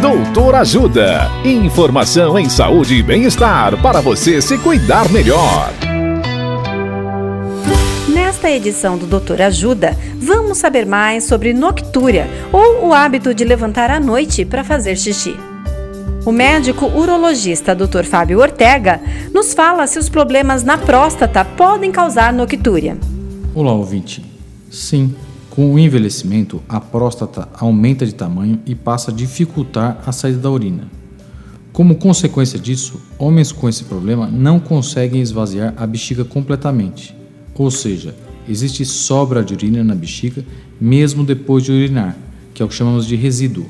Doutor Ajuda. Informação em saúde e bem-estar para você se cuidar melhor. Nesta edição do Doutor Ajuda, vamos saber mais sobre noctúria, ou o hábito de levantar à noite para fazer xixi. O médico urologista Dr. Fábio Ortega nos fala se os problemas na próstata podem causar noctúria. Olá, ouvinte. Sim, com o envelhecimento, a próstata aumenta de tamanho e passa a dificultar a saída da urina. Como consequência disso, homens com esse problema não conseguem esvaziar a bexiga completamente, ou seja, existe sobra de urina na bexiga mesmo depois de urinar, que é o que chamamos de resíduo.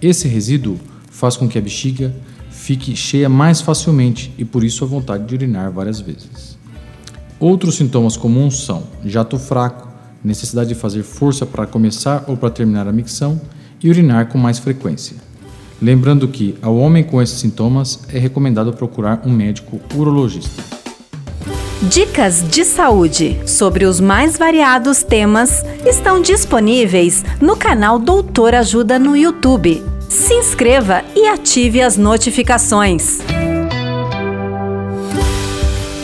Esse resíduo faz com que a bexiga fique cheia mais facilmente e por isso a vontade de urinar várias vezes. Outros sintomas comuns são jato fraco, necessidade de fazer força para começar ou para terminar a micção e urinar com mais frequência. Lembrando que, ao homem com esses sintomas, é recomendado procurar um médico urologista. Dicas de saúde sobre os mais variados temas estão disponíveis no canal Doutor Ajuda no YouTube. Se inscreva e ative as notificações.